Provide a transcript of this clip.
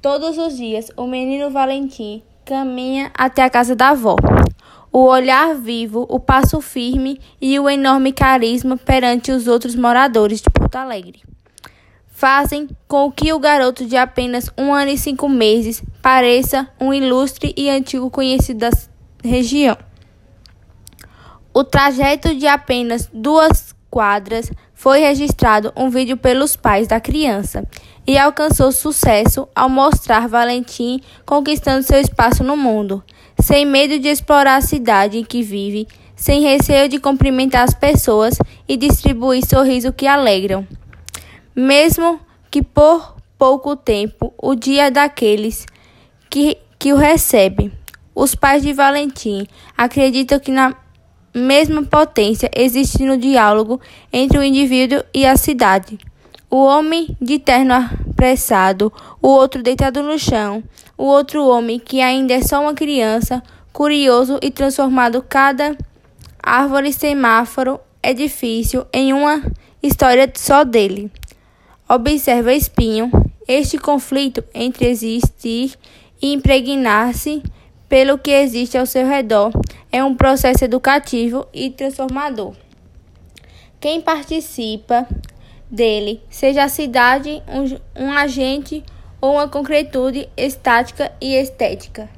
Todos os dias, o menino Valentim caminha até a casa da avó. O olhar vivo, o passo firme e o enorme carisma perante os outros moradores de Porto Alegre fazem com que o garoto de apenas um ano e cinco meses pareça um ilustre e antigo conhecido da região. O trajeto de apenas duas quadras foi registrado um vídeo pelos pais da criança e alcançou sucesso ao mostrar Valentim conquistando seu espaço no mundo, sem medo de explorar a cidade em que vive, sem receio de cumprimentar as pessoas e distribuir sorrisos que alegram. Mesmo que por pouco tempo, o dia daqueles que, que o recebem. Os pais de Valentim acreditam que na mesma potência existe no diálogo entre o indivíduo e a cidade. O homem de terno apressado, o outro deitado no chão, o outro homem que ainda é só uma criança, curioso e transformado cada árvore semáforo é difícil em uma história só dele. Observa Espinho este conflito entre existir e impregnar-se pelo que existe ao seu redor é um processo educativo e transformador. Quem participa dele, seja a cidade, um, um agente ou uma concretude estática e estética.